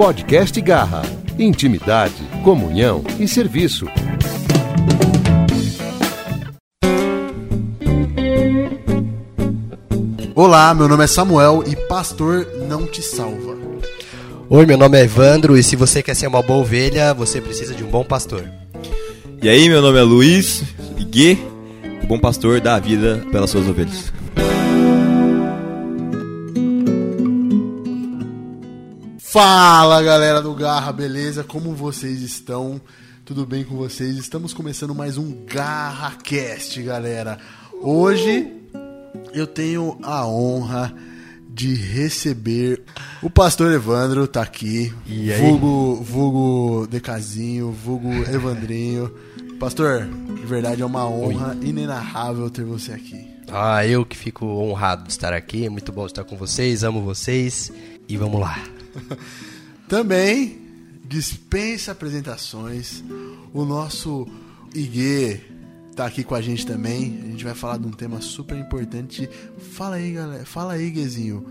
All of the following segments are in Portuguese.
Podcast Garra. Intimidade, comunhão e serviço. Olá, meu nome é Samuel e pastor não te salva. Oi, meu nome é Evandro e se você quer ser uma boa ovelha, você precisa de um bom pastor. E aí, meu nome é Luiz Iguê, o bom pastor dá a vida pelas suas ovelhas. Fala galera do Garra, beleza? Como vocês estão? Tudo bem com vocês? Estamos começando mais um Garra Cast, galera. Hoje eu tenho a honra de receber o pastor Evandro, tá aqui. E aí? Vulgo, vulgo Decazinho, vulgo Evandrinho. Pastor, de verdade é uma honra inenarrável ter você aqui. Ah, eu que fico honrado de estar aqui, é muito bom estar com vocês, amo vocês e vamos lá. Também dispensa apresentações. O nosso Iguê tá aqui com a gente também. A gente vai falar de um tema super importante. Fala aí, galera. Fala aí, Guezinho.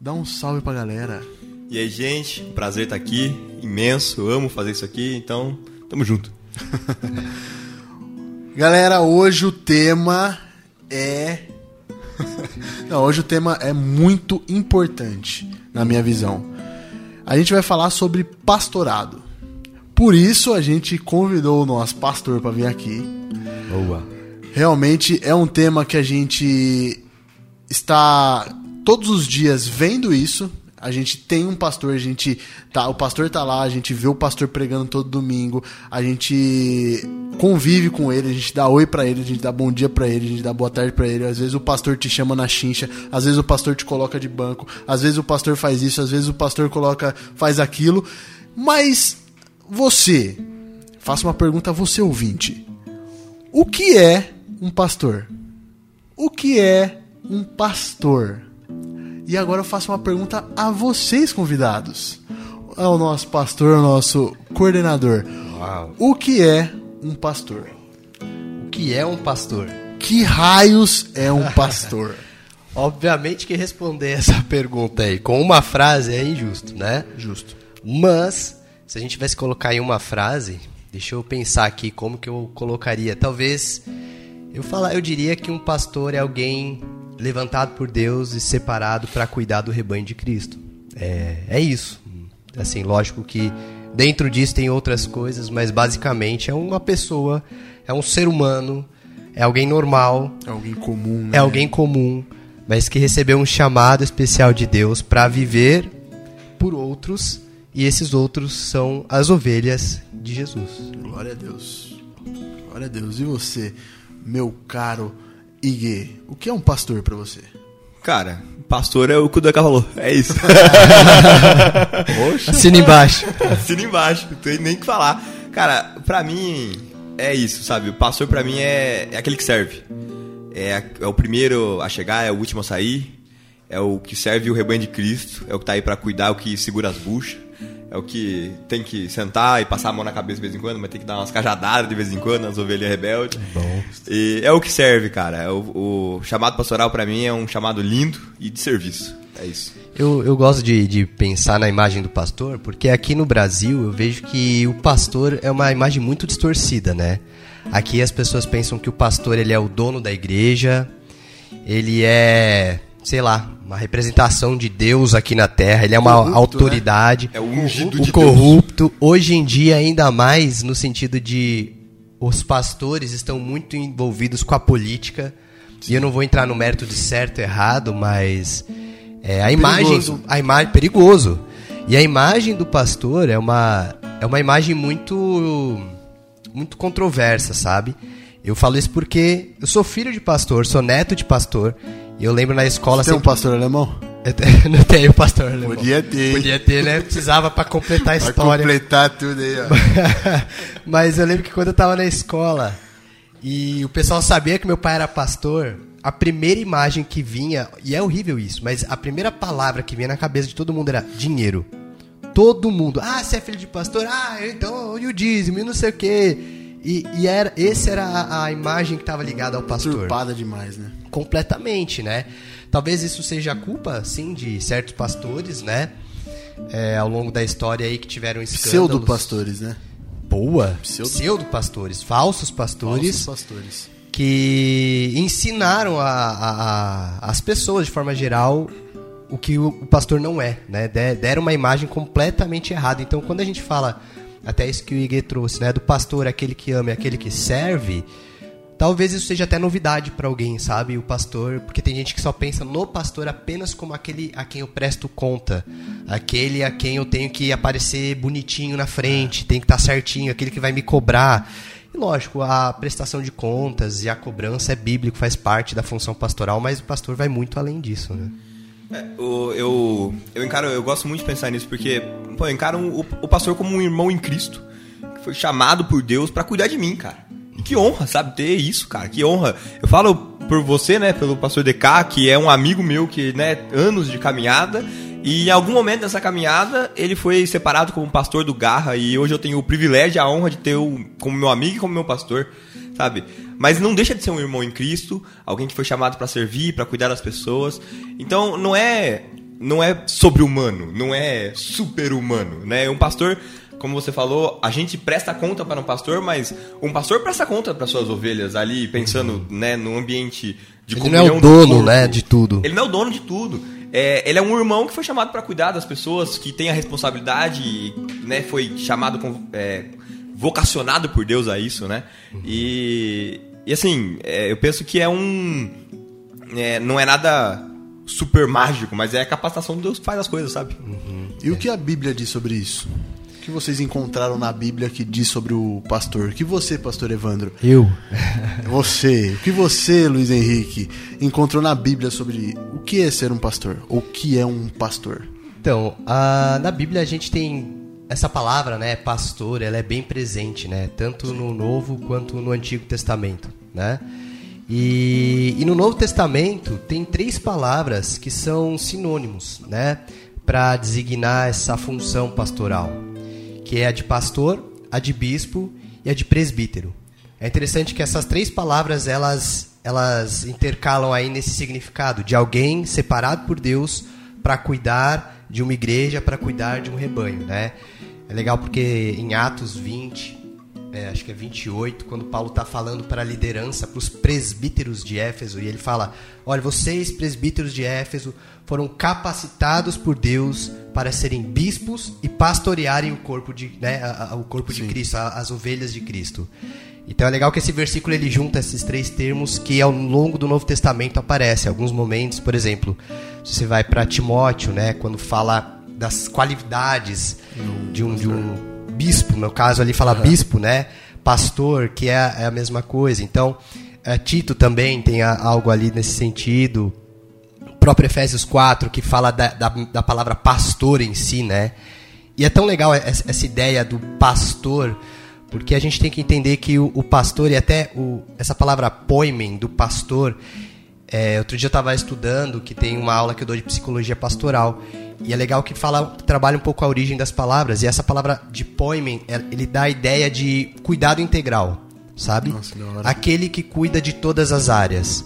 Dá um salve pra galera. E aí, gente, prazer estar aqui, imenso, eu amo fazer isso aqui, então tamo junto. Galera, hoje o tema é. Não, hoje o tema é muito importante, na minha visão. A gente vai falar sobre pastorado. Por isso a gente convidou o nosso pastor para vir aqui. Boa. Realmente é um tema que a gente está todos os dias vendo isso. A gente tem um pastor, a gente tá, o pastor tá lá, a gente vê o pastor pregando todo domingo, a gente convive com ele, a gente dá oi pra ele, a gente dá bom dia pra ele, a gente dá boa tarde pra ele. Às vezes o pastor te chama na chincha, às vezes o pastor te coloca de banco, às vezes o pastor faz isso, às vezes o pastor coloca faz aquilo. Mas você, faço uma pergunta a você ouvinte. O que é um pastor? O que é um pastor? E agora eu faço uma pergunta a vocês, convidados. Ao nosso pastor, ao nosso coordenador. Uau. O que é um pastor? O que é um pastor? Que raios é um pastor? Obviamente que responder essa pergunta aí com uma frase é injusto, né? Justo. Mas, se a gente tivesse que colocar em uma frase, deixa eu pensar aqui como que eu colocaria. Talvez eu falar, eu diria que um pastor é alguém levantado por Deus e separado para cuidar do rebanho de Cristo. É, é isso. Assim, lógico que dentro disso tem outras coisas, mas basicamente é uma pessoa, é um ser humano, é alguém normal, É alguém comum, né? é alguém comum, mas que recebeu um chamado especial de Deus para viver por outros, e esses outros são as ovelhas de Jesus. Glória a Deus. Glória a Deus. E você, meu caro Iguê, o que é um pastor pra você? Cara, pastor é o que o Deca falou, é isso. Assina embaixo. Assina embaixo, não tem nem o que falar. Cara, pra mim é isso, sabe? O pastor pra mim é, é aquele que serve. É, é o primeiro a chegar, é o último a sair. É o que serve o rebanho de Cristo. É o que tá aí pra cuidar, é o que segura as buchas. É o que tem que sentar e passar a mão na cabeça de vez em quando, mas tem que dar umas cajadadas de vez em quando nas ovelhas rebeldes. Bom. E é o que serve, cara. É o, o chamado pastoral pra mim é um chamado lindo e de serviço. É isso. Eu, eu gosto de, de pensar na imagem do pastor, porque aqui no Brasil eu vejo que o pastor é uma imagem muito distorcida, né? Aqui as pessoas pensam que o pastor ele é o dono da igreja, ele é, sei lá, uma representação de Deus aqui na terra, ele é uma Corrupto, né? autoridade. É o ungido o de corrupto, hoje em dia ainda mais no sentido de os pastores estão muito envolvidos com a política. E eu não vou entrar no mérito de certo e errado, mas é, a imagem Perigoso. do a imagem perigoso. E a imagem do pastor é uma é uma imagem muito muito controversa, sabe? Eu falo isso porque eu sou filho de pastor, sou neto de pastor, e eu lembro na escola Você tem um sempre pastor alemão? te- não tenho pastor alemão. Podia ter. Podia ter, né? Precisava pra completar a Pra história. completar tudo aí, ó. Mas eu lembro que quando eu tava na escola e o pessoal sabia que meu pai era pastor, a primeira imagem que vinha, e é horrível isso, mas a primeira palavra que vinha na cabeça de todo mundo era dinheiro. Todo mundo. Ah, você é filho de pastor? Ah, então, e o dízimo, e não sei o quê. E, e era, esse era a, a imagem que estava ligada ao pastor Turpada demais, né? completamente, né? Talvez isso seja culpa, sim, de certos pastores, né? é, ao longo da história aí que tiveram escândalos. Pseudo-pastores, né? Boa. Pseudo- Pseudo-pastores. Falsos pastores. Falsos pastores. que ensinaram a, a- a- as pessoas, de forma geral, o que o, o pastor não é, né? De- Deram uma imagem completamente errada. Então, quando a gente fala, até isso que o Iguê trouxe, né? Do pastor, aquele que ama e aquele que serve, talvez isso seja até novidade para alguém, sabe? O pastor, porque tem gente que só pensa no pastor apenas como aquele a quem eu presto conta, aquele a quem eu tenho que aparecer bonitinho na frente, tem que estar certinho, aquele que vai me cobrar. E lógico, a prestação de contas e a cobrança é bíblico, faz parte da função pastoral, mas o pastor vai muito além disso, né? É, o- eu, eu encaro, eu gosto muito de pensar nisso, porque pô, eu encaro o, o pastor como um irmão em Cristo, que foi chamado por Deus pra cuidar de mim, cara. E que honra, sabe, ter isso, cara, que honra. Eu falo por você, né, pelo pastor DK, que é um amigo meu, que, né, anos de caminhada, e em algum momento dessa caminhada, ele foi separado como pastor do Garra, e hoje eu tenho o privilégio e a honra de ter o como meu amigo e como meu pastor, sabe? Mas não deixa de ser um irmão em Cristo, alguém que foi chamado pra servir, pra cuidar das pessoas. Então não é não é sobre-humano, não é super-humano, né? Um pastor, como você falou, a gente presta conta para um pastor, mas um pastor presta conta para suas ovelhas ali, pensando, né, no ambiente de Ele não é o do dono, corpo. né, de tudo. Ele não é o dono de tudo. É, ele é um irmão que foi chamado para cuidar das pessoas, que tem a responsabilidade, né? Foi chamado, com, é, vocacionado por Deus a isso, né? E, e assim, é, eu penso que é um, é, não é nada super mágico, mas é a capacitação de Deus que faz as coisas, sabe? E o que a Bíblia diz sobre isso? O que vocês encontraram na Bíblia que diz sobre o pastor? O que você, pastor Evandro? Eu. Você, o que você, Luiz Henrique, encontrou na Bíblia sobre o que é ser um pastor? Ou o que é um pastor? Então, a- na Bíblia a gente tem essa palavra, né, pastor, ela é bem presente, né, tanto no Novo quanto no Antigo Testamento, né? E, e no Novo Testamento tem três palavras que são sinônimos, né, para designar essa função pastoral, que é a de pastor, a de bispo e a de presbítero. É interessante que essas três palavras elas elas intercalam aí nesse significado de alguém separado por Deus para cuidar de uma igreja, para cuidar de um rebanho, né? É legal porque em Atos 20, é, acho que é 28, quando Paulo está falando para a liderança, para os presbíteros de Éfeso, e ele fala: Olha, vocês, presbíteros de Éfeso, foram capacitados por Deus para serem bispos e pastorearem o corpo de, né, a- a- o corpo de Cristo, a- as ovelhas de Cristo. Então é legal que esse versículo ele junta esses três termos que ao longo do Novo Testamento aparece. Alguns momentos, por exemplo, se você vai para Timóteo, né, quando fala das qualidades de um, de um bispo, no caso ali fala bispo, né, pastor, que é, a- é a mesma coisa. Então é, Tito também tem a- algo ali nesse sentido. O próprio Efésios 4 que fala da, da, da palavra pastor em si, né? E é tão legal essa, essa ideia do pastor, porque a gente tem que entender que o, o pastor, e até o, essa palavra poimen, do pastor, é, outro dia eu estava estudando, que tem uma aula que eu dou de psicologia pastoral, e é legal que fala, trabalha um pouco a origem das palavras, e essa palavra de poimen, é- ele dá a ideia de cuidado integral, sabe? Nossa. Aquele que cuida de todas as áreas.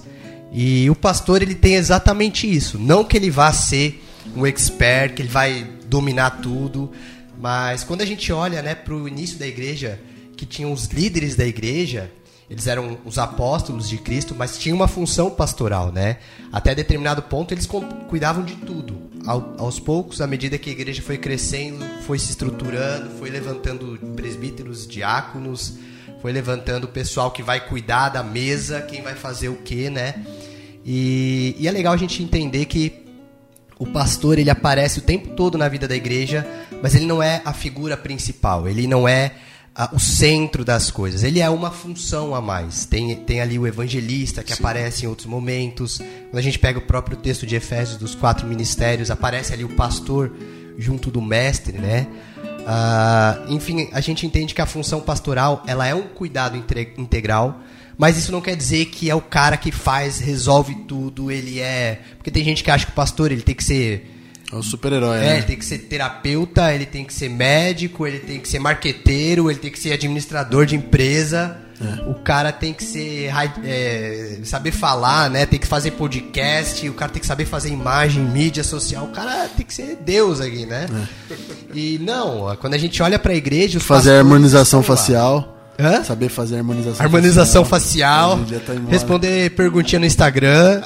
E o pastor ele tem exatamente isso. Não que ele vá ser um expert, que ele vai dominar tudo, mas quando a gente olha, né, para o início da igreja, que tinham os líderes da igreja, eles eram os apóstolos de Cristo, mas tinham uma função pastoral, né? Até determinado ponto eles cuidavam de tudo. Ao- aos poucos, à medida que a igreja foi crescendo, foi se estruturando, foi levantando presbíteros, diáconos, foi levantando o pessoal que vai cuidar da mesa, quem vai fazer o quê, né? E, e é legal a gente entender que o pastor ele aparece o tempo todo na vida da igreja, mas ele não é a figura principal, ele não é o centro das coisas, ele é uma função a mais. Tem, tem ali o evangelista que aparece em outros momentos. Quando a gente pega o próprio texto de Efésios dos quatro ministérios, aparece ali o pastor junto do mestre, né? Ah, enfim, a gente entende que a função pastoral ela é um cuidado integral, mas isso não quer dizer que é o cara que faz, resolve tudo, ele é. Porque tem gente que acha que o pastor ele tem que ser. É o super-herói, É, né? ele tem que ser terapeuta, ele tem que ser médico, ele tem que ser marqueteiro, ele tem que ser administrador de empresa. O cara tem que ser é, saber falar, né? Tem que fazer podcast, o cara tem que saber fazer imagem, mídia social. O cara tem que ser Deus aqui, né? E não, quando a gente olha pra igreja, os Fazer harmonização facial. Hã? Saber fazer harmonização Harmonização facial, dia tá responder perguntinha no Instagram.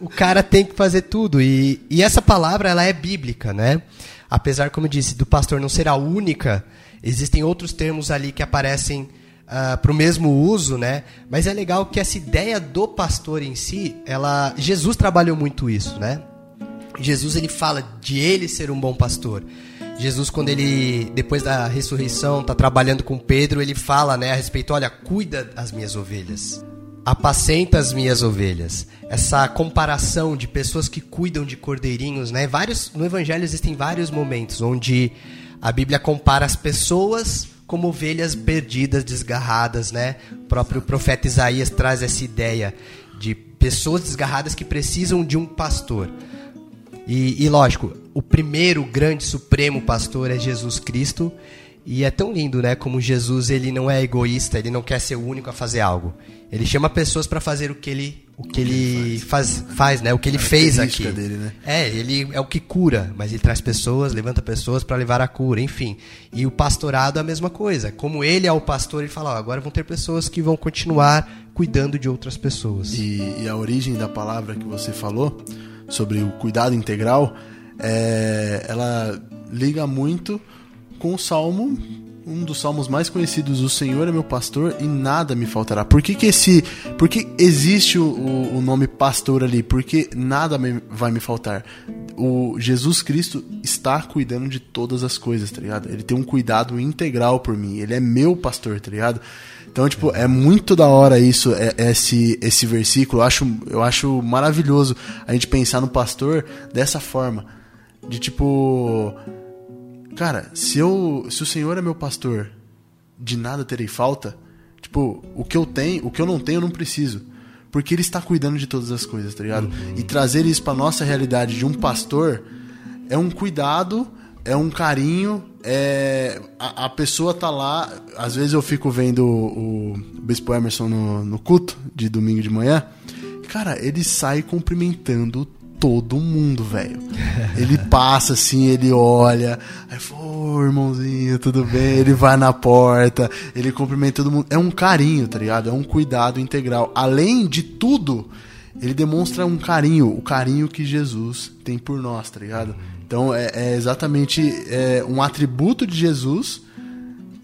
O cara tem que fazer tudo. E, e essa palavra, ela é bíblica, né? Apesar, como eu disse, do pastor não ser a única, existem outros termos ali que aparecem para o mesmo uso, né? Mas é legal que essa ideia do pastor em si, ela, Jesus trabalhou muito isso, né? Jesus ele fala de ele ser um bom pastor. Jesus quando ele depois da ressurreição tá trabalhando com Pedro, ele fala, né, a respeito, olha, cuida das minhas ovelhas. Apacenta as minhas ovelhas. Essa comparação de pessoas que cuidam de cordeirinhos, né? Vários no evangelho existem vários momentos onde a Bíblia compara as pessoas como ovelhas perdidas, desgarradas, né? O próprio profeta Isaías traz essa ideia de pessoas desgarradas que precisam de um pastor. E, e, lógico, o primeiro grande supremo pastor é Jesus Cristo. E é tão lindo, né? Como Jesus ele não é egoísta, ele não quer ser o único a fazer algo. Ele chama pessoas para fazer o que ele o que ele faz, faz, né? O que ele fez aqui. Dele, né? É, ele é o que cura, mas ele traz pessoas, levanta pessoas para levar a cura, enfim. E o pastorado é a mesma coisa. Como ele é o pastor, ele fala: ó, agora vão ter pessoas que vão continuar cuidando de outras pessoas. E, e a origem da palavra que você falou sobre o cuidado integral, é, ela liga muito com o salmo, um dos salmos mais conhecidos, o Senhor é meu pastor e nada me faltará. Por que, que esse, por que existe o, o nome pastor ali? Porque nada me, vai me faltar. O Jesus Cristo está cuidando de todas as coisas, tá ligado? Ele tem um cuidado integral por mim. Ele é meu pastor, tá ligado? Então, tipo, é muito da hora isso, é, esse, esse versículo. Eu acho, eu acho maravilhoso a gente pensar no pastor dessa forma. De tipo. Cara, se eu. Se o Senhor é meu pastor, de nada terei falta. Tipo, o que eu tenho, o que eu não tenho, eu não preciso. Porque ele está cuidando de todas as coisas, tá ligado? E trazer isso pra nossa realidade de um pastor é um cuidado, é um carinho, é. A, a pessoa tá lá. Às vezes eu fico vendo o, o Bispo Emerson no, no culto de domingo de manhã. Cara, ele sai cumprimentando todo mundo, velho. Ele passa assim, ele olha, aí fala, irmãozinho, tudo bem? Ele vai na porta, ele cumprimenta todo mundo. É um carinho, tá ligado? É um cuidado integral. Além de tudo, ele demonstra um carinho, o carinho que Jesus tem por nós, tá ligado? Então é, é exatamente é, um atributo de Jesus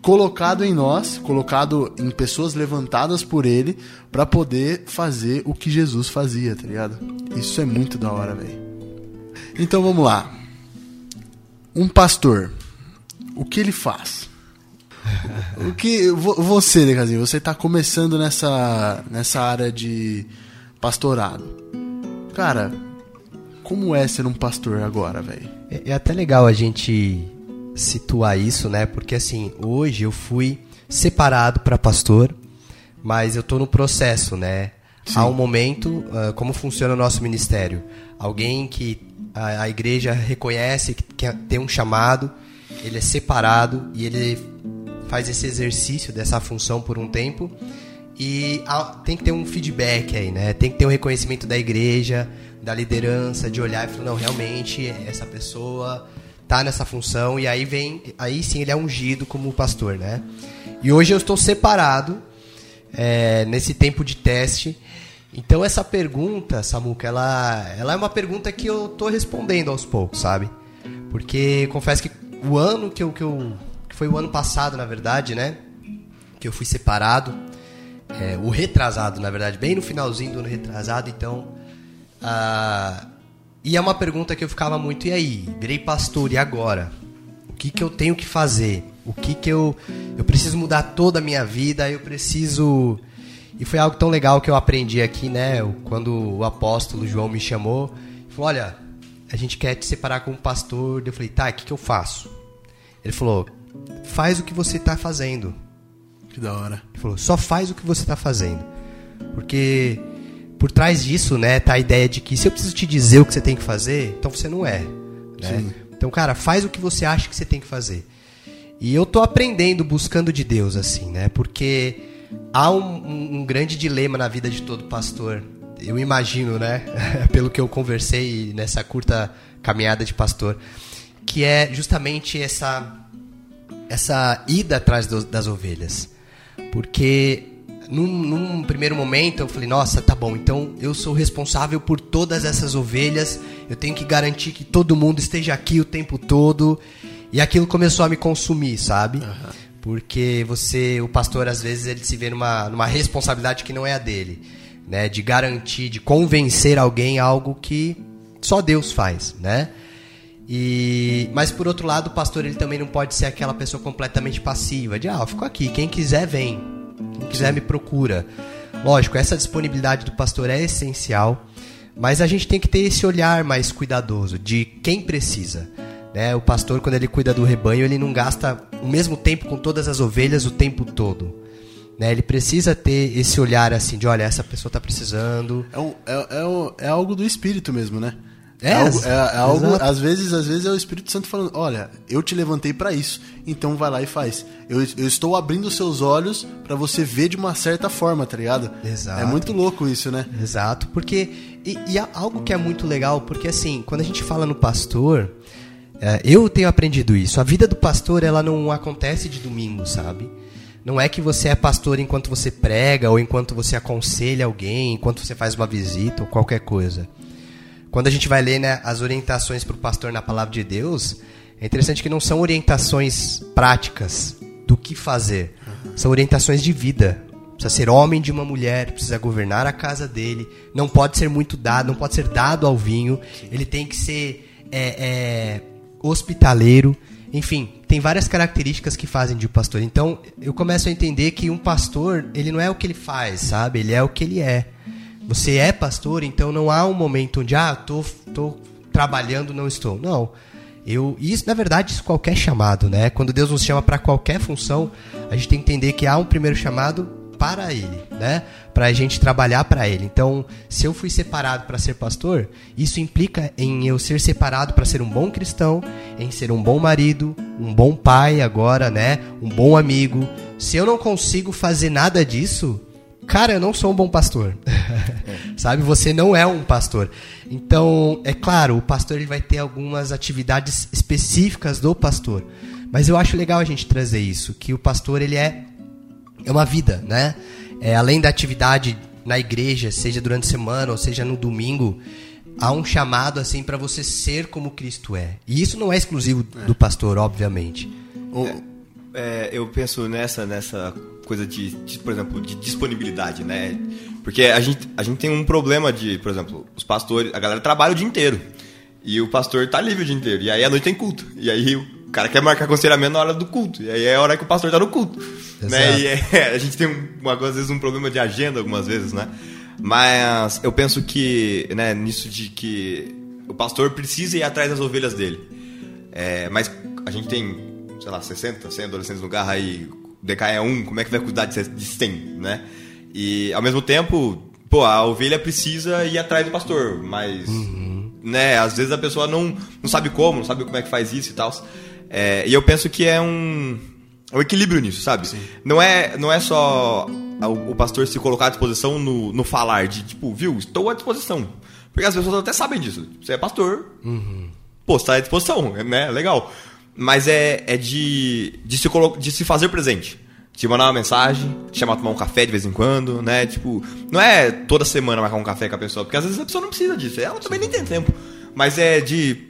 colocado em nós, colocado em pessoas levantadas por ele para poder fazer o que Jesus fazia, tá ligado? Isso é muito da hora, velho. Então vamos lá. Um pastor, o que ele faz? O que vo- você, Necazinho, você tá começando nessa nessa área de pastorado. Cara, como é ser um pastor agora, velho? É, é até legal a gente situar isso, né? Porque assim, hoje eu fui separado para pastor, mas eu tô no processo, né? Há um momento, ah, como funciona o nosso ministério? Alguém que a, a igreja reconhece que quer- tem um chamado, ele é separado e ele faz esse exercício dessa função por um tempo e tem que ter um feedback aí, né? Tem que ter um reconhecimento da igreja, da liderança, de olhar e falar, não, realmente essa pessoa tá nessa função e aí vem, aí sim ele é ungido como pastor, né? E hoje eu estou separado é, nesse tempo de teste. Então essa pergunta, Samuca, ela, ela é uma pergunta que eu tô respondendo aos poucos, sabe? Porque confesso que o ano que eu, que eu que foi o ano passado, na verdade, né? Que eu fui separado, é, o retrasado, na verdade, bem no finalzinho do ano retrasado, então. ah, e é uma pergunta que eu ficava muito, e aí? Virei pastor, e agora? O que, que eu tenho que fazer? O que, que eu. Eu preciso mudar toda a minha vida, eu preciso. E foi algo tão legal que eu aprendi aqui, né? Quando o apóstolo João me chamou, falou: Olha, a gente quer te separar como pastor. Eu falei: Tá, o que, que eu faço? Ele falou: Faz o que você está fazendo. Que da hora. Ele falou, só faz o que você está fazendo. Porque por trás disso, né, tá a ideia de que se eu preciso te dizer o que você tem que fazer, então você não é. Né? Então, cara, faz o que você acha que você tem que fazer. E eu tô aprendendo, buscando de Deus, assim, né? Porque há um, um, um grande dilema na vida de todo pastor. Eu imagino, né? Pelo que eu conversei nessa curta caminhada de pastor, que é justamente essa essa ida atrás do, das ovelhas. Porque num, num, primeiro momento eu falei, nossa, tá bom, então eu sou responsável por todas essas ovelhas, eu tenho que garantir que todo mundo esteja aqui o tempo todo. E aquilo começou a me consumir, sabe? Uhum. Porque você, o pastor, às vezes, ele se vê numa, numa responsabilidade que não é a dele. Né? De garantir, de convencer alguém algo que só Deus faz, né? E, mas por outro lado, o pastor ele também não pode ser aquela pessoa completamente passiva, de ah, eu fico aqui, quem quiser vem, quem quiser me procura. Lógico, essa disponibilidade do pastor é essencial, mas a gente tem que ter esse olhar mais cuidadoso de quem precisa. Né? O pastor, quando ele cuida do rebanho, ele não gasta o mesmo tempo com todas as ovelhas o tempo todo. Né? Ele precisa ter esse olhar assim de, olha, essa pessoa está precisando. É, um, é, é, é algo do espírito mesmo, né? É, é algo, é, é algo às vezes, às vezes é o Espírito Santo falando, olha, eu te levantei para isso, então vai lá e faz. Eu, eu estou abrindo seus olhos para você ver de uma certa forma, tá ligado? Exato. É muito louco isso, né? Exato, porque e, e algo que é muito legal, porque assim, quando a gente fala no pastor, é, eu tenho aprendido isso. A vida do pastor ela não acontece de domingo, sabe? Não é que você é pastor enquanto você prega ou enquanto você aconselha alguém, enquanto você faz uma visita ou qualquer coisa. Quando a gente vai ler né, as orientações para o pastor na palavra de Deus, é interessante que não são orientações práticas do que fazer, são orientações de vida. Precisa ser homem de uma mulher, precisa governar a casa dele, não pode ser muito dado, não pode ser dado ao vinho, ele tem que ser é, é, hospitaleiro, enfim, tem várias características que fazem de um pastor. Então, eu começo a entender que um pastor, ele não é o que ele faz, sabe? Ele é o que ele é. Você é pastor, então não há um momento onde, ah, tô, tô trabalhando, não estou. Não. Eu, isso, na verdade, isso qualquer chamado, né? Quando Deus nos chama para qualquer função, a gente tem que entender que há um primeiro chamado para Ele, né? Para a gente trabalhar para Ele. Então, se eu fui separado para ser pastor, isso implica em eu ser separado para ser um bom cristão, em ser um bom marido, um bom pai agora, né? Um bom amigo. Se eu não consigo fazer nada disso, cara, eu não sou um bom pastor. Sabe? Você não é um pastor. Então, é claro, o pastor ele vai ter algumas atividades específicas do pastor. Mas eu acho legal a gente trazer isso, que o pastor ele é é uma vida, né? É, além da atividade na igreja, seja durante a semana ou seja no domingo, há um chamado assim para você ser como Cristo é. E isso não é exclusivo é. do pastor, obviamente. O, é, eu penso nessa nessa coisa de, de, por exemplo, de disponibilidade, né? Porque a gente, a gente tem um problema de, por exemplo, os pastores, a galera trabalha o dia inteiro. E o pastor tá livre o dia inteiro. E aí à noite tem culto. E aí o cara quer marcar aconselhamento na hora do culto. E aí é a hora que o pastor tá no culto. Né? E é, a gente tem, um, às vezes, um problema de agenda, algumas vezes, né? Mas eu penso que, né, nisso de que o pastor precisa ir atrás das ovelhas dele. É, mas a gente tem, sei lá, 60, 100 adolescentes no carro aí, DK é um, como é que vai cuidar de 100, né? E ao mesmo tempo, pô, a ovelha precisa ir atrás do pastor, mas, uhum. né, às vezes a pessoa não, não sabe como, não sabe como é que faz isso e tal. É, e eu penso que é um, é um equilíbrio nisso, sabe? Sim. Não é, não é só o, o, pastor se colocar à disposição no, no falar de, tipo, viu, estou à disposição. Porque as pessoas até sabem disso. Você é pastor, uhum. pô, está à disposição, né? Legal. Mas é, é de, de, se de se fazer presente. De mandar uma mensagem, te chamar a tomar um café de vez em quando, né? Tipo, não é toda semana marcar um café com a pessoa, porque às vezes a pessoa não precisa disso. Ela também nem tem tempo. Mas é de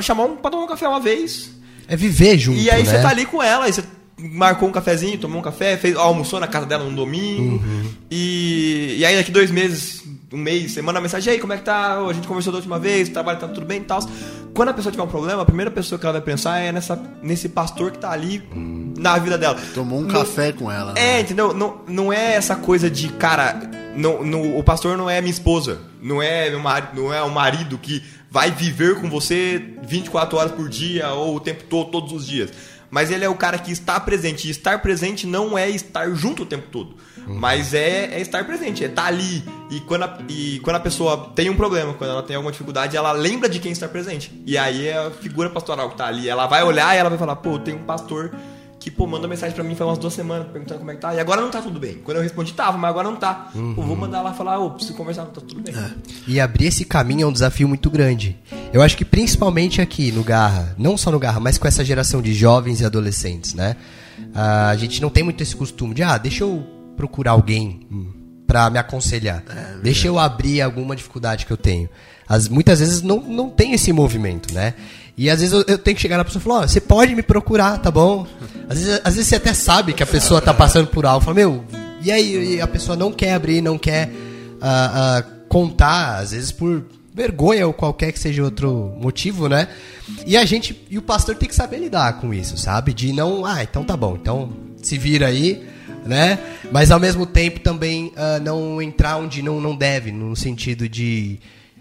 chamar um, pra tomar um café uma vez. É viver junto. E aí né? você tá ali com ela, aí você marcou um cafezinho, tomou um café, fez, almoçou na casa dela no domingo. Uhum. E, e aí daqui dois meses, um mês, você manda uma mensagem, aí, como é que tá? A gente conversou da última vez, o trabalho tá tudo bem e tal. Quando a pessoa tiver um problema, a primeira pessoa que ela vai pensar é nessa, nesse pastor que tá ali na vida dela. Tomou um não, café com ela. É, né? entendeu? Não, não é essa coisa de, cara, não, não, o pastor não é minha esposa, não é meu marido, não é o marido que vai viver com você 24 horas por dia ou o tempo todo, todos os dias mas ele é o cara que está presente. E estar presente não é estar junto o tempo todo, uhum. mas é, é, estar presente, é estar ali. E quando, a, e quando a pessoa tem um problema, quando ela tem alguma dificuldade, ela lembra de quem está presente. E aí é a figura pastoral que está ali. Ela vai olhar e ela vai falar: pô, tem um pastor pô, manda mensagem pra mim faz umas duas semanas perguntando como é que tá. E agora não tá tudo bem. Quando eu respondi, tava, mas agora não tá. Pô, vou mandar lá falar, ô, preciso conversar, não tá tudo bem. E abrir esse caminho é um desafio muito grande. Eu acho que principalmente aqui no Garra, não só no Garra, mas com essa geração de jovens e adolescentes, né? A gente não tem muito esse costume de, ah, deixa eu procurar alguém pra me aconselhar. deixa eu abrir alguma dificuldade que eu tenho. As, muitas vezes não, não tem esse movimento, né? E às vezes eu, eu tenho que chegar na pessoa e falar, ó, você pode me procurar, tá bom? Às vezes, às vezes você até sabe que a pessoa tá passando por algo. Fala, meu, e aí e a pessoa não quer abrir, não quer ah, ah, contar, às vezes por vergonha ou qualquer que seja outro motivo, né? E a gente, e o pastor tem que saber lidar com isso, sabe? De não, ah, então tá bom, então se vira aí, né? Mas ao mesmo tempo também ah, não entrar onde não, não deve, no sentido de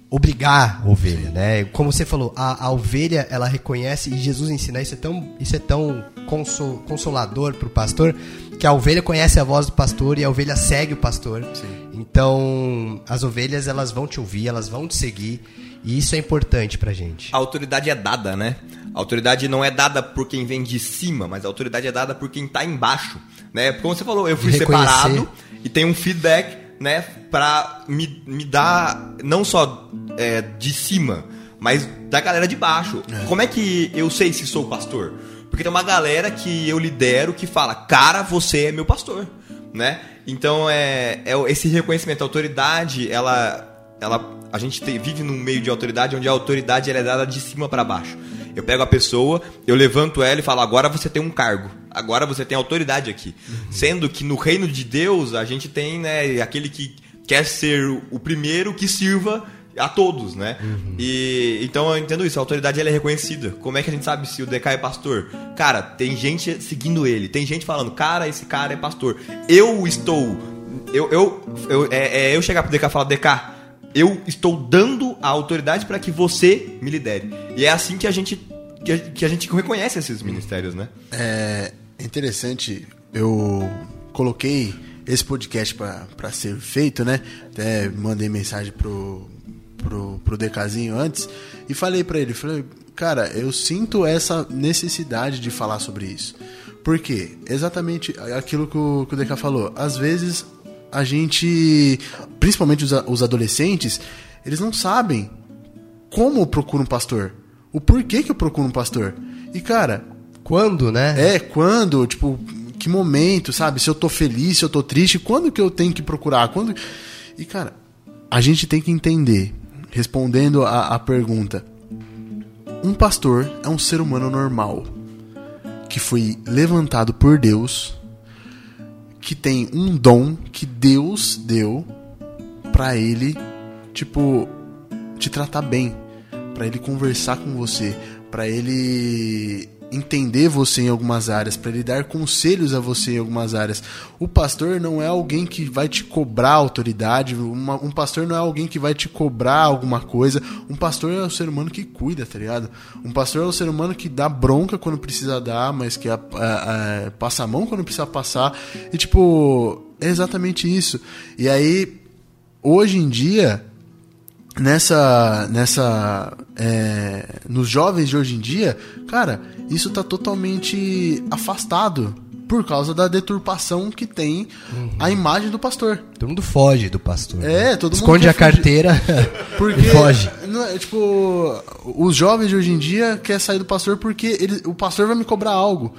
obrigar a ovelha, né? Como você falou, a, a ovelha ela reconhece e Jesus ensina isso é tão isso é tão consol, consolador para o pastor que a ovelha conhece a voz do pastor e a ovelha segue o pastor. Então as ovelhas elas vão te ouvir, elas vão te seguir e isso é importante pra gente. A autoridade é dada, né? A autoridade não é dada por quem vem de cima, mas a autoridade é dada por quem tá embaixo, né? Como você falou, eu fui separado e tem um feedback, né, pra me, me dar não só é, de cima, mas da galera de baixo. Como é que eu sei se sou pastor? Porque tem uma galera que eu lidero que fala, cara, você é meu pastor, né? Então é, é esse reconhecimento, a autoridade, ela, ela, a gente vive num meio de autoridade onde a autoridade é dada de cima para baixo. Eu pego a pessoa, eu levanto ela e falo, agora você tem um cargo, agora você tem autoridade aqui. Sendo que no reino de Deus a gente tem, né, aquele que quer ser o primeiro que sirva a todos, né? E então eu entendo isso, a autoridade ela é reconhecida. Como é que a gente sabe se o DK é pastor? Cara, tem gente seguindo ele, tem gente falando, cara, esse cara é pastor. Eu estou. Eu, eu, eu- é, é eu chegar pro DK e falar, DK, eu estou dando a autoridade para que você me lidere. E é assim que a gente. Que a, gente reconhece esses ministérios, né? É interessante, eu coloquei esse podcast para ser feito, né? Até mandei mensagem pro, pro, pro Decazinho antes e falei para ele, falei, cara, eu sinto essa necessidade de falar sobre isso. Por quê? Exatamente aquilo que o, que o Deca falou. Às vezes a gente, principalmente os, os adolescentes, eles não sabem como eu procuro um pastor. O porquê que eu procuro um pastor. E, cara, Quando, né? é, quando, tipo, que momento, sabe? Se eu tô feliz, se eu tô triste, quando que eu tenho que procurar? Quando... E, cara, a gente tem que entender, respondendo a, a pergunta, um pastor é um ser humano normal, que foi levantado por Deus, que tem um dom que Deus deu pra ele, tipo, te tratar bem, pra ele conversar com você, pra ele entender você em algumas áreas, pra ele dar conselhos a você em algumas áreas. O pastor não é alguém que vai te cobrar autoridade, uma- um pastor não é alguém que vai te cobrar alguma coisa. Um pastor é o ser humano que cuida, tá ligado? Um pastor é o ser humano que dá bronca quando precisa dar, mas que a- a- a- passa a mão quando precisa passar. E tipo, é exatamente isso. E aí, hoje em dia, nessa nessa é, nos jovens de hoje em dia cara isso tá totalmente afastado por causa da deturpação que tem a imagem do pastor Todo mundo foge do pastor. É, né? todo mundo Esconde a carteira porque foge. não é, tipo os jovens de hoje em dia quer sair do pastor porque ele, o pastor vai me cobrar algo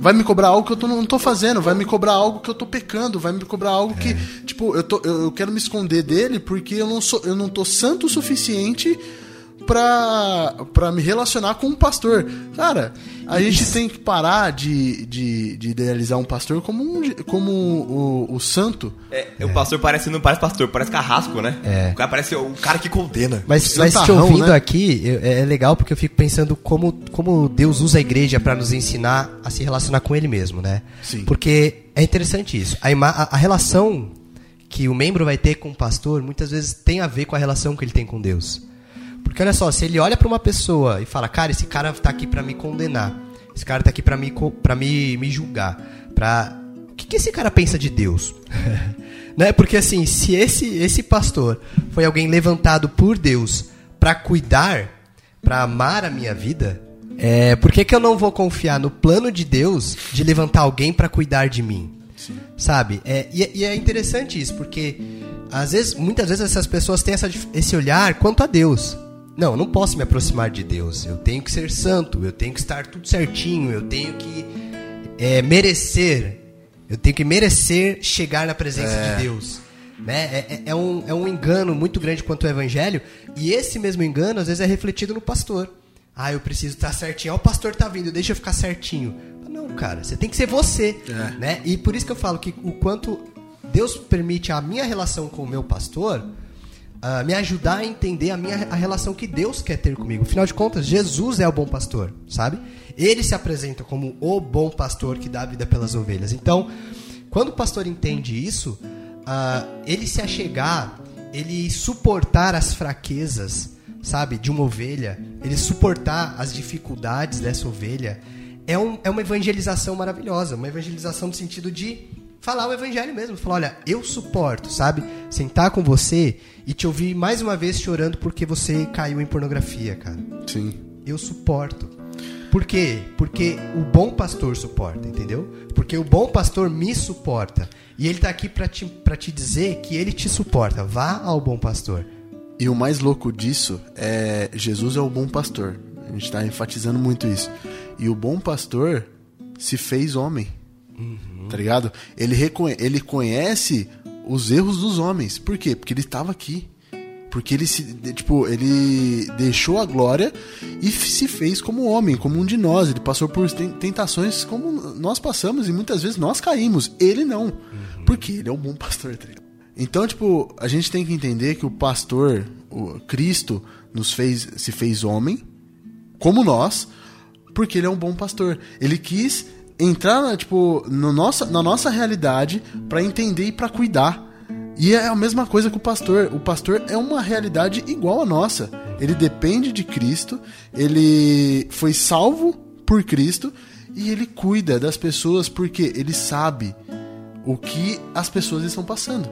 vai me cobrar algo que eu tô, não tô fazendo vai me cobrar algo que eu tô pecando vai me cobrar algo que tipo eu, tô, eu, eu quero me esconder dele porque eu não sou eu não tô santo o suficiente pra, pra me relacionar com um pastor cara a gente tem que parar de, de, de idealizar um pastor como um como o, o santo É, O pastor parece, não parece pastor, parece carrasco, né? É. O cara parece o cara que condena. Mas, mas te ouvindo né? aqui, eu- é é legal porque eu fico pensando como, como Deus usa a igreja para nos ensinar a se relacionar com Ele mesmo, né? Sim. Porque é interessante isso. A- a relação que o membro vai ter com o pastor muitas vezes tem a ver com a relação que ele tem com Deus. Porque olha só, se ele olha para uma pessoa e fala, cara, esse cara tá aqui para me condenar, esse cara tá aqui para me, pra me, me julgar, pra... O que, que esse cara pensa de Deus? né? Porque assim, se esse, esse pastor foi alguém levantado por Deus para cuidar, para amar a minha vida, É, por que, que eu não vou confiar no plano de Deus de levantar alguém para cuidar de mim? Sabe? É, e, é- e é interessante isso, porque às vezes, muitas vezes essas pessoas têm essa esse olhar quanto a Deus. Não, eu não posso me aproximar de Deus. Eu tenho que ser santo, eu tenho que estar tudo certinho, eu tenho que é, merecer. Eu tenho que merecer chegar na presença de Deus. Né? É, é- é um, é um engano muito grande quanto ao evangelho. E esse mesmo engano, às vezes, é refletido no pastor. Ah, eu preciso estar certinho. Ah, o pastor tá vindo, deixa eu ficar certinho. Não, cara, você tem que ser você. É. Né? E por isso que eu falo que o quanto Deus permite a minha relação com o meu pastor ah, me ajudar a entender a minha a relação que Deus quer ter comigo. Afinal de contas, Jesus é o bom pastor, sabe? Ele se apresenta como o bom pastor que dá a vida pelas ovelhas. Então, quando o pastor entende isso, ah, ele se achegar, ele suportar as fraquezas, sabe, de uma ovelha, ele suportar as dificuldades dessa ovelha, é, um, é uma evangelização maravilhosa, uma evangelização no sentido de falar o evangelho mesmo, falar, olha, eu suporto, sabe, sentar com você e te ouvir mais uma vez chorando porque você caiu em pornografia, cara. Sim. Eu suporto. Por quê? Porque o bom pastor suporta, entendeu? Porque o bom pastor me suporta. E ele tá aqui pra te, pra te dizer que ele te suporta. Vá ao bom pastor. E o mais louco disso é Jesus é o bom pastor. A gente está enfatizando muito isso. E o bom pastor se fez homem. Tá ligado? Ele, reconhe ele conhece os erros dos homens. Por quê? Porque ele estava aqui. Porque ele se, tipo, ele deixou a glória e se fez como homem, como um de nós. Ele passou por ten- tentações como nós passamos e muitas vezes nós caímos. Ele não. Porque ele é um bom pastor, tá? Então, tipo, a gente tem que entender que o pastor, o Cristo, nos fez, se fez homem, como nós, porque ele é um bom pastor. Ele quis entrar, na, tipo, no nossa, na nossa realidade para entender e para cuidar. E é a mesma coisa que o pastor. O pastor é uma realidade igual a nossa. Ele depende de Cristo, ele foi salvo por Cristo e ele cuida das pessoas porque ele sabe o que as pessoas estão passando.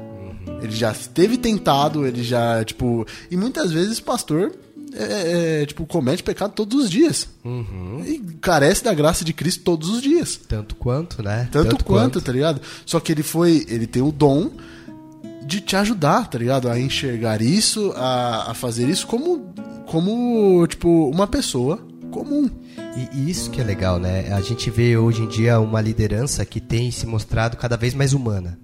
Ele já esteve tentado, ele já, tipo. E muitas vezes o pastor é, é, tipo, comete pecado todos os dias. E carece da graça de Cristo todos os dias. Tanto quanto, né? Tanto, quanto, tá ligado? Só que ele foi. Ele tem o dom de te ajudar, tá ligado? A enxergar isso, a, a fazer isso como, como, tipo, uma pessoa comum. E isso que é legal, né? A gente vê hoje em dia uma liderança que tem se mostrado cada vez mais humana,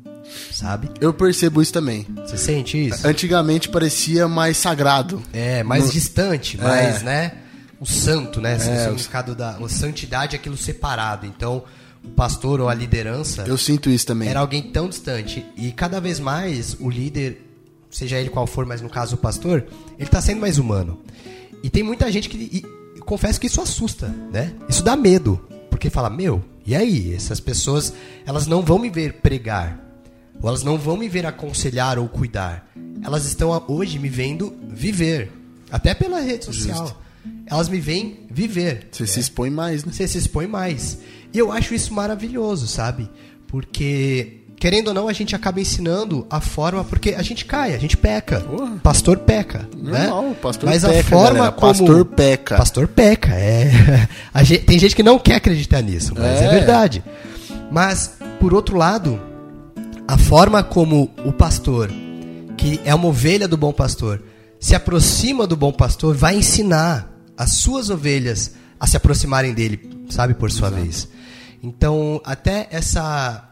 sabe? Eu percebo isso também. Você sente isso? Antigamente parecia mais sagrado. É, mais No- distante, É. mais, né? O santo, né? É, o significado da a santidade é aquilo separado. Então, o pastor ou a liderança Eu sinto isso também. era alguém tão distante. E cada vez mais o líder, seja ele qual for, mas no caso o pastor, ele tá sendo mais humano. E tem muita gente que. E, confesso que isso assusta, né? Isso dá medo. Porque fala, meu, e aí? Essas pessoas, elas não vão me ver pregar. Ou elas não vão me ver aconselhar ou cuidar. Elas estão hoje me vendo viver. Até pela rede social. Elas me veem viver. Você se expõe mais, né? Você se expõe mais. E eu acho isso maravilhoso, sabe? Porque, querendo ou não, a gente acaba ensinando a forma, porque a gente cai, a gente peca. Porra. Pastor peca. né? Normal, o pastor Mas peca, a forma galera. como. Pastor peca. Pastor peca, é. A gente- tem gente que não quer acreditar nisso, mas é, É. verdade. Mas, por outro lado, a forma como o pastor, que é uma ovelha do bom pastor, se aproxima do bom pastor, vai ensinar as suas ovelhas a se aproximarem dele, sabe, por sua vez. Então, até essa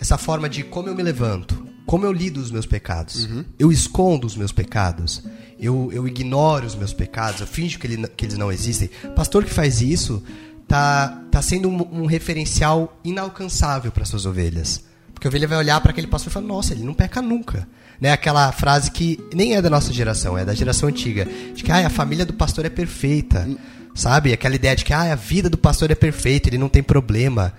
essa forma de como eu me levanto, como eu lido os meus pecados. Eu escondo os meus pecados. Eu, eu ignoro os meus pecados. Eu finjo que, ele, que eles não existem. Pastor que faz isso tá, tá sendo um, um referencial inalcançável para suas ovelhas. Porque a ovelha vai olhar para aquele pastor e falar: Nossa, ele não peca nunca. Né? Aquela frase que nem é da nossa geração, é da geração antiga. De que ah, a família do pastor é perfeita. Sabe? Aquela ideia de que ah, a vida do pastor é perfeita, ele não tem problema.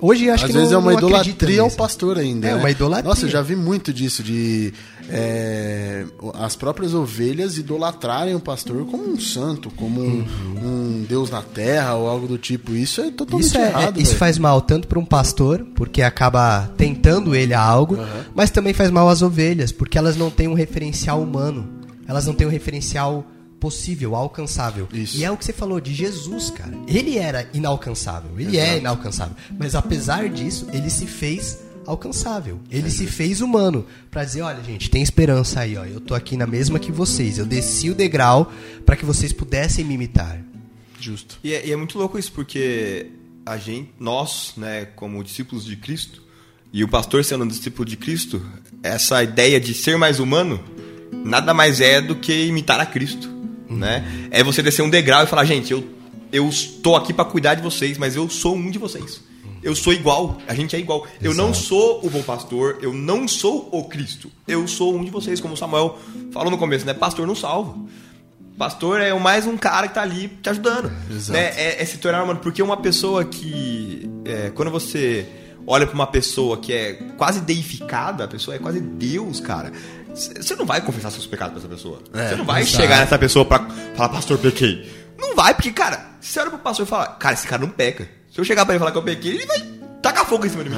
Hoje acho Às que vezes não, é uma idolatria ao pastor ainda. É, né? uma idolatria. Nossa, eu já vi muito disso, de é, as próprias ovelhas idolatrarem o pastor como um santo, como um, um Deus na terra ou algo do tipo. Isso é totalmente Uhum. Isso, é, errado. é- isso faz mal tanto para um pastor, porque acaba tentando ele a algo, mas também faz mal às ovelhas, porque elas não têm um referencial humano. Elas não têm um referencial possível, alcançável. Isso. E é o que você falou de Jesus, cara. Ele era inalcançável, ele é inalcançável. Mas apesar disso, ele se fez alcançável. Ele se fez humano Pra dizer, olha, gente, tem esperança aí, ó. Eu tô aqui na mesma que vocês. Eu desci o degrau para que vocês pudessem me imitar. Justo. E é, e é muito louco isso, porque a gente, nós, né, como discípulos de Cristo, e o pastor sendo um discípulo de Cristo, essa ideia de ser mais humano, nada mais é do que imitar a Cristo, né? É você descer um degrau e falar, gente, eu, eu estou aqui para cuidar de vocês, mas eu sou um de vocês. Eu sou igual, a gente é igual. Eu não Exato. sou o bom pastor, eu não sou o Cristo. Eu sou um de vocês, como o Samuel falou no começo, né? Pastor não salva. Pastor é mais um cara que tá ali te ajudando. Exato. Né? É, é se tornar humano. Porque uma pessoa que. é, quando você olha pra uma pessoa que é quase deificada, a pessoa é quase Deus, cara. Você não vai confessar seus pecados pra essa pessoa. É, você não vai exato. chegar nessa pessoa pra falar, pastor, pequei. Não vai, porque, cara, se você olha pro pastor e fala, cara, esse cara não peca. Se eu chegar pra ele e falar que eu pequei, ele vai tacar fogo em cima de mim.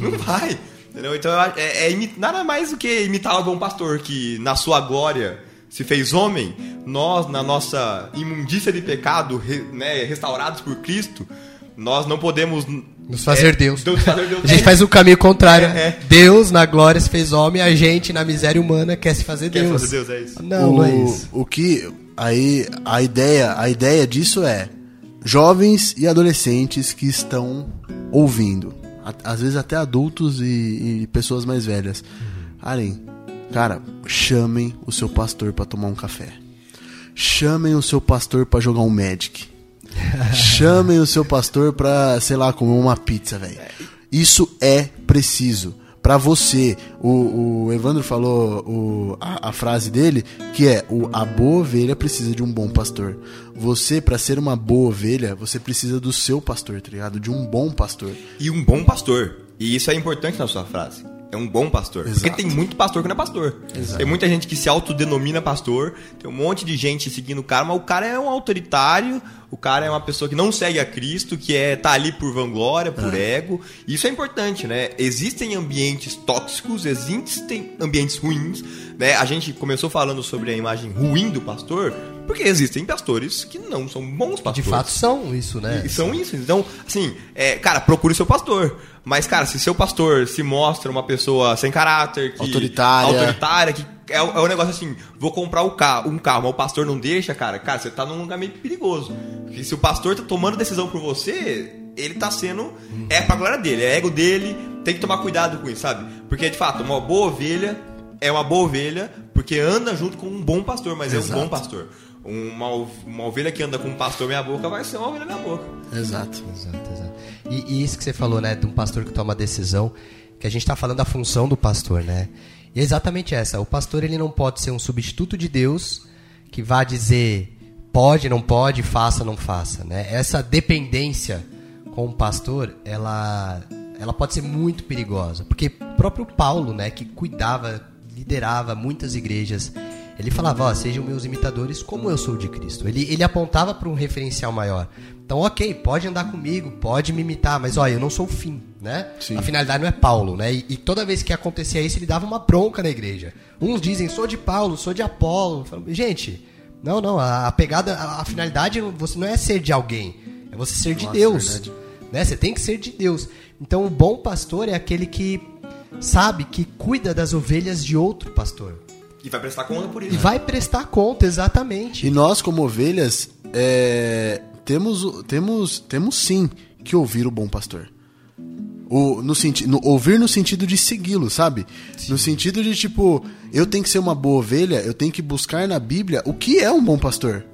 Não vai. Entendeu? Então é, é nada mais do que imitar o bom pastor que na sua glória se fez homem, nós na nossa imundícia de pecado, re- né, restaurados por Cristo, nós não podemos Nos fazer é, Deus. Fazer Deus. A gente faz o caminho contrário. É, é. Deus na glória se fez homem, a gente na miséria humana quer se fazer Quer Deus. fazer Deus, é isso. Não, o, não é isso. O que aí a ideia, a ideia disso é jovens e adolescentes que estão ouvindo, a- às vezes até adultos e, e pessoas mais velhas. Além, cara, chamem o seu pastor pra tomar um café. Chamem o seu pastor pra jogar um Magic. Chamem o seu pastor pra, sei lá, comer uma pizza, velho. Isso é preciso. Pra você, o, o Evandro falou o- a, a frase dele, que é o, a boa ovelha precisa de um bom pastor. Você, pra ser uma boa ovelha, você precisa do seu pastor, tá ligado? De um bom pastor. E um bom pastor. E isso é importante na sua frase. É um bom pastor. Porque Exato. tem muito pastor que não é pastor. Tem muita gente que se autodenomina pastor, tem um monte de gente seguindo o cara, mas o cara é um autoritário, o cara é uma pessoa que não segue a Cristo, que é tá ali por vanglória, por ego. E Isso é importante, né? Existem ambientes tóxicos, existem ambientes ruins, né? A gente começou falando sobre a imagem ruim do pastor, porque existem pastores que não são bons De pastores. fato são isso, né? E são isso. Então, assim, é, cara, procure o seu pastor. Mas, cara, se seu pastor se mostra uma pessoa sem caráter, que, Autoritária. autoritária, que é, o- é um negócio assim, vou comprar o carro, um carro, mas o pastor não deixa, cara, cara, você tá num lugar meio perigoso. Porque se o pastor tá tomando decisão por você, ele tá sendo. É pra glória dele, é ego dele, tem que tomar cuidado com isso, sabe? Porque, de fato, uma boa ovelha é uma boa ovelha, porque anda junto com um bom pastor, mas é um Exato. bom pastor. Uma, uma ovelha que anda com um pastor meia boca vai ser uma ovelha meia boca. Exato. Exato, exato. E, e isso que você falou, né, de um pastor que toma decisão, que a gente está falando da função do pastor, né? E é exatamente essa. O pastor ele não pode ser um substituto de Deus que vá dizer pode, não pode, faça, não faça, né? Essa dependência com o pastor, ela, ela pode ser muito perigosa, porque próprio Paulo, né, que cuidava, liderava muitas igrejas, ele falava, ó, sejam meus imitadores como eu sou de Cristo. Ele, ele apontava para um referencial maior. Então, ok, pode andar comigo, pode me imitar, mas olha, eu não sou o fim, né? Sim. A finalidade não é Paulo, né? E, e toda vez que acontecia isso, ele dava uma bronca na igreja. Uns dizem, sou de Paulo, sou de Apolo. Gente, não, não, a, a pegada, a, a finalidade você não é ser de alguém, é você ser de Nossa, Deus. verdade. Né? Você tem que ser de Deus. Então, o bom pastor é aquele que sabe, que cuida das ovelhas de outro pastor. E vai prestar conta por isso. E vai prestar conta, exatamente. E nós, como ovelhas, é, temos, o- temos, temos sim que ouvir o bom pastor. O, no senti no, ouvir no sentido de segui-lo, sabe? No sentido de, tipo, eu tenho que ser uma boa ovelha, eu tenho que buscar na Bíblia o que é um bom pastor.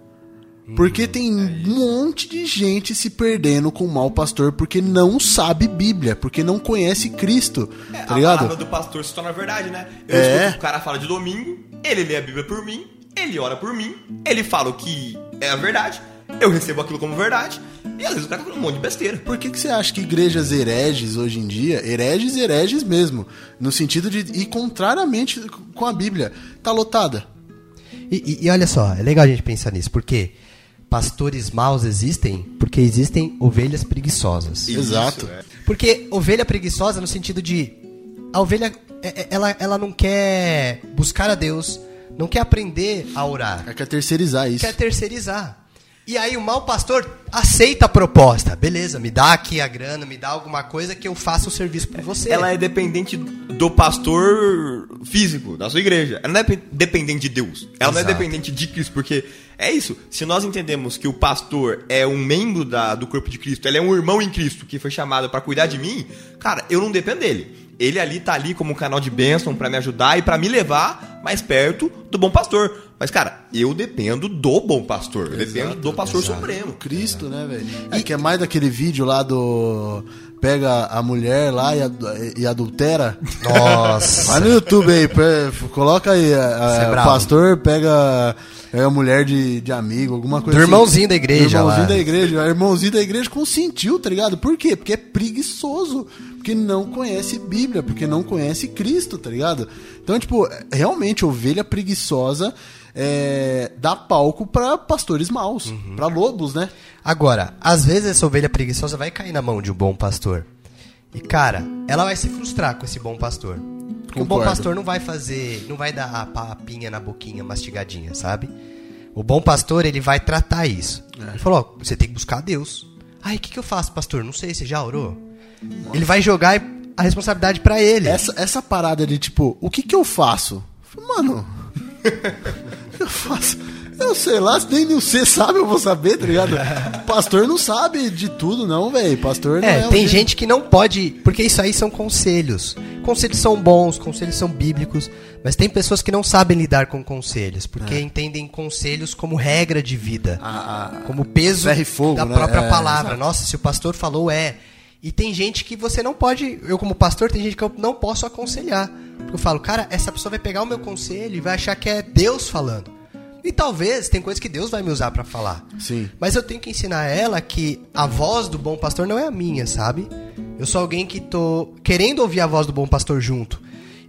Porque tem um monte de gente se perdendo com o mau pastor porque não sabe Bíblia, porque não conhece Cristo, É, tá a ligado? palavra do pastor se torna verdade, né? Eu É. escuto o cara fala de domingo, ele lê a Bíblia por mim, ele ora por mim, ele fala o que é a verdade, eu recebo aquilo como verdade, e às vezes o cara tá falando um monte de besteira. Por que, que você acha que igrejas hereges hoje em dia, hereges, hereges mesmo, no sentido de ir contrariamente com a Bíblia, tá lotada? E, e- e olha só, é legal a gente pensar nisso, porque pastores maus existem porque existem ovelhas preguiçosas. Isso, Exato. é. Porque ovelha preguiçosa no sentido de a ovelha é- é- ela, ela não quer buscar a Deus, não quer aprender a orar, É quer terceirizar isso. quer terceirizar. E aí o mau pastor aceita a proposta. Beleza, me dá aqui a grana, me dá alguma coisa que eu faça o serviço por você. Ela é dependente do pastor físico, da sua igreja. Ela não é dependente de Deus. Ela não é Exato. dependente de Cristo, porque é isso. Se nós entendemos que o pastor é um membro da, do corpo de Cristo, ele é um irmão em Cristo que foi chamado para cuidar de mim, cara, eu não dependo dele. Ele ali tá ali como um canal de bênção para me ajudar e para me levar mais perto do bom pastor. Mas, cara, eu dependo do bom pastor. Eu dependo do pastor supremo. Cristo, né, velho? É que é mais daquele vídeo lá do. Pega a mulher lá e, adu- e adultera. Nossa. Vai no YouTube aí, pe- coloca aí. a- a- Cê é o pastor pega, pega a mulher de, de amigo, alguma coisa Do assim. irmãozinho da igreja Do irmãozinho lá. da igreja. O irmãozinho da igreja consentiu, tá ligado? Por quê? Porque é preguiçoso. Porque não conhece Bíblia, porque não conhece Cristo, tá ligado? Então, tipo, realmente, ovelha preguiçosa é, dá palco pra pastores maus, Uhum. pra lobos, né? Agora, às vezes essa ovelha preguiçosa vai cair na mão de um bom pastor. E cara, ela vai se frustrar com esse bom pastor. Porque o bom pastor não vai fazer, não vai dar a papinha na boquinha mastigadinha, sabe? O bom pastor, ele vai tratar isso. Ele falou, ó, você tem que buscar a Deus. Ai, o que, que eu faço, pastor? Não sei, você já orou? Ele vai jogar a responsabilidade pra ele. Essa, essa parada de tipo, o que que eu faço? Mano, eu faço? Eu sei lá, se nem você sabe, eu vou saber, tá ligado? Pastor não sabe de tudo, não, velho. Pastor não é. É, tem gente que não pode, porque isso aí são conselhos. Conselhos são bons, conselhos são bíblicos, mas tem pessoas que não sabem lidar com conselhos, É. porque entendem conselhos como regra de vida, A- a- como peso fogo, da né? própria É, palavra. Nossa, se o pastor falou é. E tem gente que você não pode, eu como pastor, tem gente que eu não posso aconselhar. Porque eu falo, cara, essa pessoa vai pegar o meu conselho e vai achar que é Deus falando. E talvez tem coisas que Deus vai me usar pra falar. Sim. Mas eu tenho que ensinar ela que a voz do bom pastor não é a minha, sabe? Eu sou alguém que tô querendo ouvir a voz do bom pastor junto.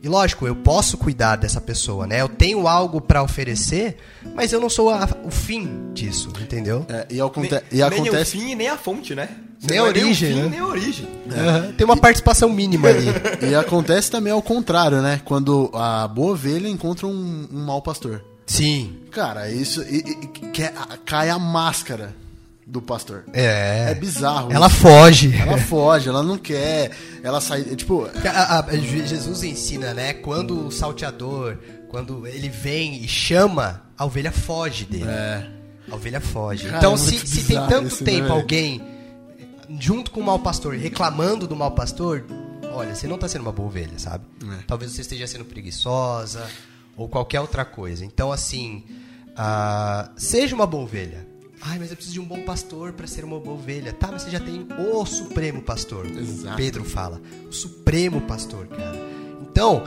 E lógico, eu posso cuidar dessa pessoa, né? Eu tenho algo pra oferecer, mas eu não sou a- o fim disso, entendeu? É, e, aconte- Nem, e nem o acontece. fim e nem a fonte, né? Você Nem a não é o origem, fim, né? nem a origem. Aham. Tem uma participação mínima ali. E acontece também ao contrário, né? Quando a boa ovelha encontra um, um mau pastor. Sim. Cara, isso. E, e- que é- cai a máscara do pastor. É. É bizarro. Ela isso. foge. Ela foge, ela não quer. Ela sai. Tipo, A- a- Jesus ensina, né? Quando o salteador, quando ele vem e chama, a ovelha foge dele. É. A ovelha foge. Cara, então, é se, se tem tanto isso, né, tempo alguém junto com o mau pastor reclamando do mau pastor, olha, você não tá sendo uma boa ovelha, sabe? É. Talvez você esteja sendo preguiçosa ou qualquer outra coisa. Então, assim, ah, seja uma boa ovelha. Ai, mas eu preciso de um bom pastor para ser uma boa ovelha. Tá, mas você já tem o supremo pastor. Exato. Pedro fala. O supremo pastor, cara. Então,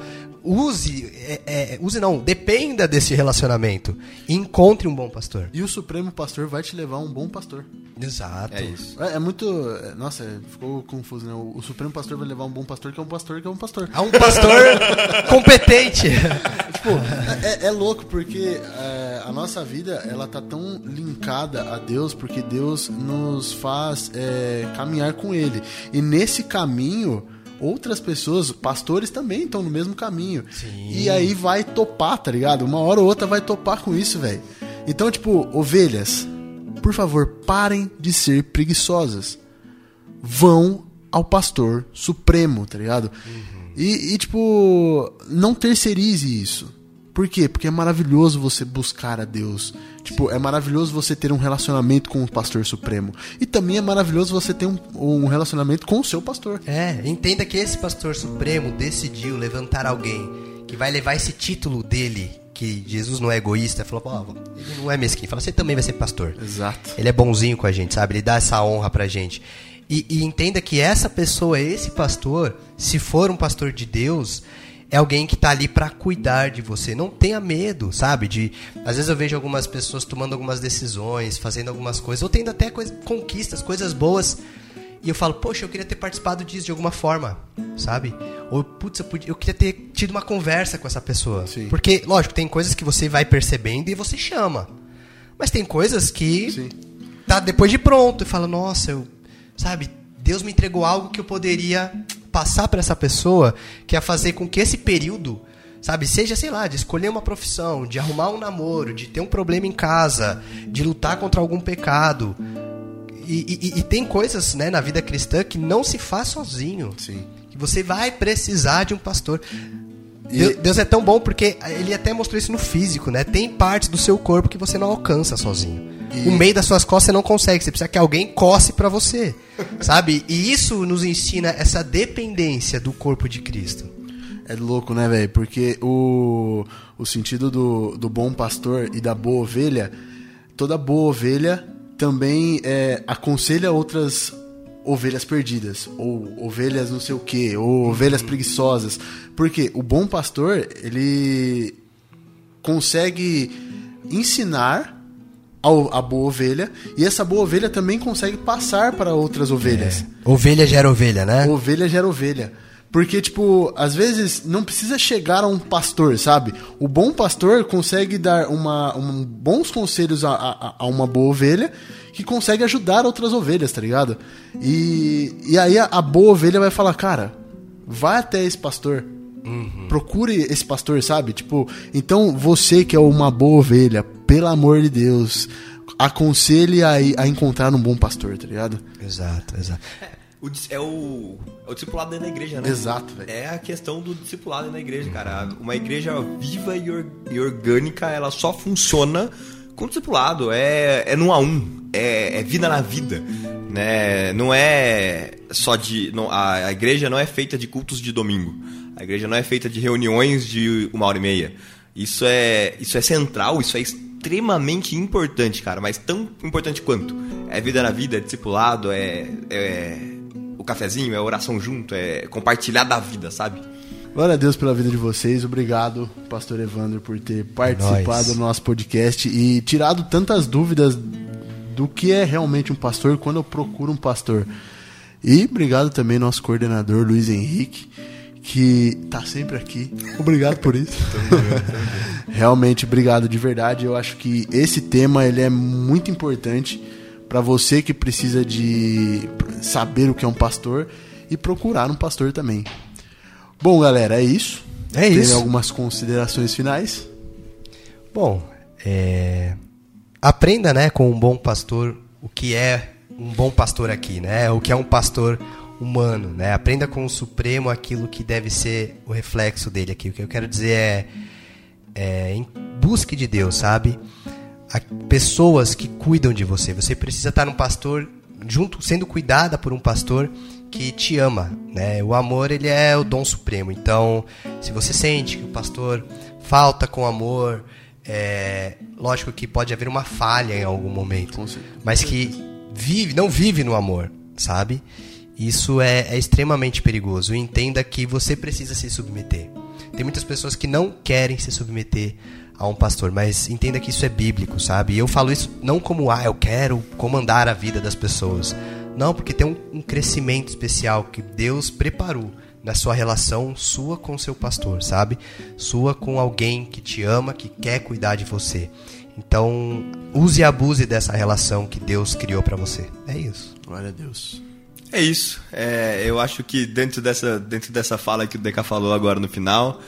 use, é, é, use não, dependa desse relacionamento e encontre um bom pastor. e o Supremo Pastor vai te levar a um bom pastor. Exato. É isso. É, é muito. é, Nossa, é, ficou confuso, né? O, o Supremo Pastor vai levar um bom pastor que é um pastor que é um pastor. Há um pastor competente. Tipo, é, é louco porque é, a nossa vida ela tá tão linkada a Deus porque Deus nos faz é, caminhar com Ele. E nesse caminho, outras pessoas, pastores também estão no mesmo caminho. Sim. E aí vai topar, tá ligado? Uma hora ou outra vai topar com isso, velho. Então, tipo, ovelhas, por favor, parem de ser preguiçosas. Vão ao pastor supremo, tá ligado? E, e, tipo, não terceirize isso. Por quê? Porque é maravilhoso você buscar a Deus. Tipo, é maravilhoso você ter um relacionamento com o pastor supremo. E também é maravilhoso você ter um, um relacionamento com o seu pastor. É, entenda que esse pastor supremo decidiu levantar alguém que vai levar esse título dele, que Jesus não é egoísta, falou, ó, ele não é mesquinho, fala, você também vai ser pastor. Exato. Ele é bonzinho com a gente, sabe? Ele dá essa honra pra gente. E, e entenda que essa pessoa, esse pastor, se for um pastor de Deus, é alguém que tá ali pra cuidar de você. Não tenha medo, sabe? De às vezes eu vejo algumas pessoas tomando algumas decisões, fazendo algumas coisas, ou tendo até coisa, conquistas, coisas boas. E eu falo, poxa, eu queria ter participado disso de alguma forma, sabe? Ou, putz, eu, podia- eu queria ter tido uma conversa com essa pessoa. Sim. Porque, lógico, tem coisas que você vai percebendo e você chama. Mas tem coisas que Sim. tá depois de pronto e fala, nossa, eu, sabe, Deus me entregou algo que eu poderia passar para essa pessoa, que ia fazer com que esse período Sabe, seja, sei lá, de escolher uma profissão, de arrumar um namoro, de ter um problema em casa, de lutar contra algum pecado. E, e- e tem coisas né, na vida cristã que não se faz sozinho. Sim. Que você vai precisar de um pastor. E- Deus, Deus é tão bom porque ele até mostrou isso no físico, né? Tem partes do seu corpo que você não alcança sozinho. O meio das suas costas você não consegue, você precisa que alguém coce pra você, sabe? E isso nos ensina essa dependência do corpo de Cristo. É louco, né, velho? Porque o, o sentido do, do bom pastor e da boa ovelha, toda boa ovelha também é, aconselha outras ovelhas perdidas, ou ovelhas não sei o que, ou ovelhas preguiçosas. Porque o bom pastor, ele consegue ensinar a boa ovelha, e essa boa ovelha também consegue passar para outras ovelhas. Ovelha gera ovelha, né? Ovelha gera ovelha. Porque, tipo, às vezes não precisa chegar a um pastor, sabe? O bom pastor consegue dar uma, um, bons conselhos a, a, a uma boa ovelha que consegue ajudar outras ovelhas, tá ligado? E, e aí a, a boa ovelha vai falar, cara, vai até esse pastor. Procure esse pastor, sabe? Tipo, então você que é uma boa ovelha, pelo amor de Deus, aconselhe a, a encontrar um bom pastor, tá ligado? Exato, exato. O é, o, é o discipulado dentro da igreja, né? Exato, velho. É a questão do discipulado dentro da igreja, cara. Uma igreja viva e, or- e orgânica, ela só funciona com discipulado. É, é num a um. É, é vida na vida. Né? Não é só de. Não, a, a igreja não é feita de cultos de domingo. A igreja não é feita de reuniões de uma hora e meia. Isso é, isso é central, isso é extremamente importante, cara. Mas tão importante quanto. É vida na vida, é discipulado, é- é o cafezinho, é oração junto, é compartilhar da vida, sabe? Glória a Deus pela vida de vocês. Obrigado, Pastor Evandro, por ter participado nóis. do nosso podcast e tirado tantas dúvidas do que é realmente um pastor quando eu procuro um pastor. E obrigado também nosso coordenador Luiz Henrique, que tá sempre aqui. Obrigado por isso. Realmente, obrigado de verdade. Eu acho que esse tema ele é muito importante para você que precisa de saber o que é um pastor e procurar um pastor também. Bom, galera, é isso. É Tem isso. algumas considerações finais? Bom, é, aprenda, né, com um bom pastor o que é um bom pastor aqui, né? O que é um pastor humano, né? Aprenda com o Supremo aquilo que deve ser o reflexo dele aqui. O que eu quero dizer é, é em busque de Deus, sabe? Há pessoas que cuidam de você. Você precisa estar num pastor junto, sendo cuidada por um pastor que te ama, né? O amor ele é o dom supremo. Então, se você sente que o pastor falta com amor, é, lógico que pode haver uma falha em algum momento, mas que vive, não vive no amor, sabe? Isso é, é extremamente perigoso. Entenda que você precisa se submeter. Tem muitas pessoas que não querem se submeter a um pastor, mas entenda que isso é bíblico, sabe? E eu falo isso não como, ah, eu quero comandar a vida das pessoas. Não, porque tem um, um crescimento especial que Deus preparou na sua relação sua com seu pastor, sabe? Sua com alguém que te ama, que quer cuidar de você. Então, use e abuse dessa relação que Deus criou pra você. É isso. Glória a Deus. É isso. É, eu acho que dentro dessa, dentro dessa fala que o Deca falou agora no final,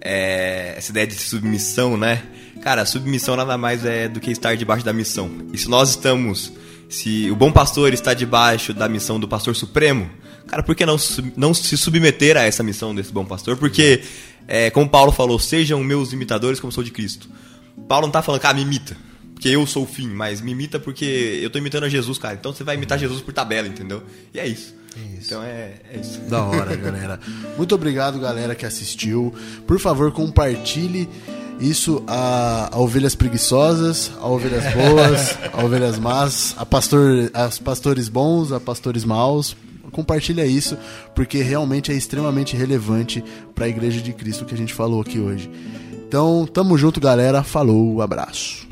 é, essa ideia de submissão, né? Cara, submissão nada mais é do que estar debaixo da missão. E se nós estamos, se o bom pastor está debaixo da missão do pastor supremo, cara, por que não, não se submeter a essa missão desse bom pastor? Porque, é, como Paulo falou, sejam meus imitadores como sou de Cristo. Paulo não tá falando, cara, me imita. Porque eu sou o fim, mas me imita porque eu tô imitando a Jesus, cara. Então você vai imitar Jesus por tabela, entendeu? E é isso. Então é, é isso. Da hora, galera. Muito obrigado, galera, que assistiu. Por favor, compartilhe isso a, a ovelhas preguiçosas, a ovelhas boas, a ovelhas más, a pastor, as pastores bons, a pastores maus. Compartilha isso, porque realmente é extremamente relevante para a Igreja de Cristo que a gente falou aqui hoje. Então, tamo junto, galera. Falou, abraço.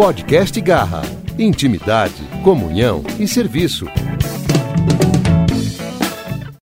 Podcast Garra. Intimidade, comunhão e serviço.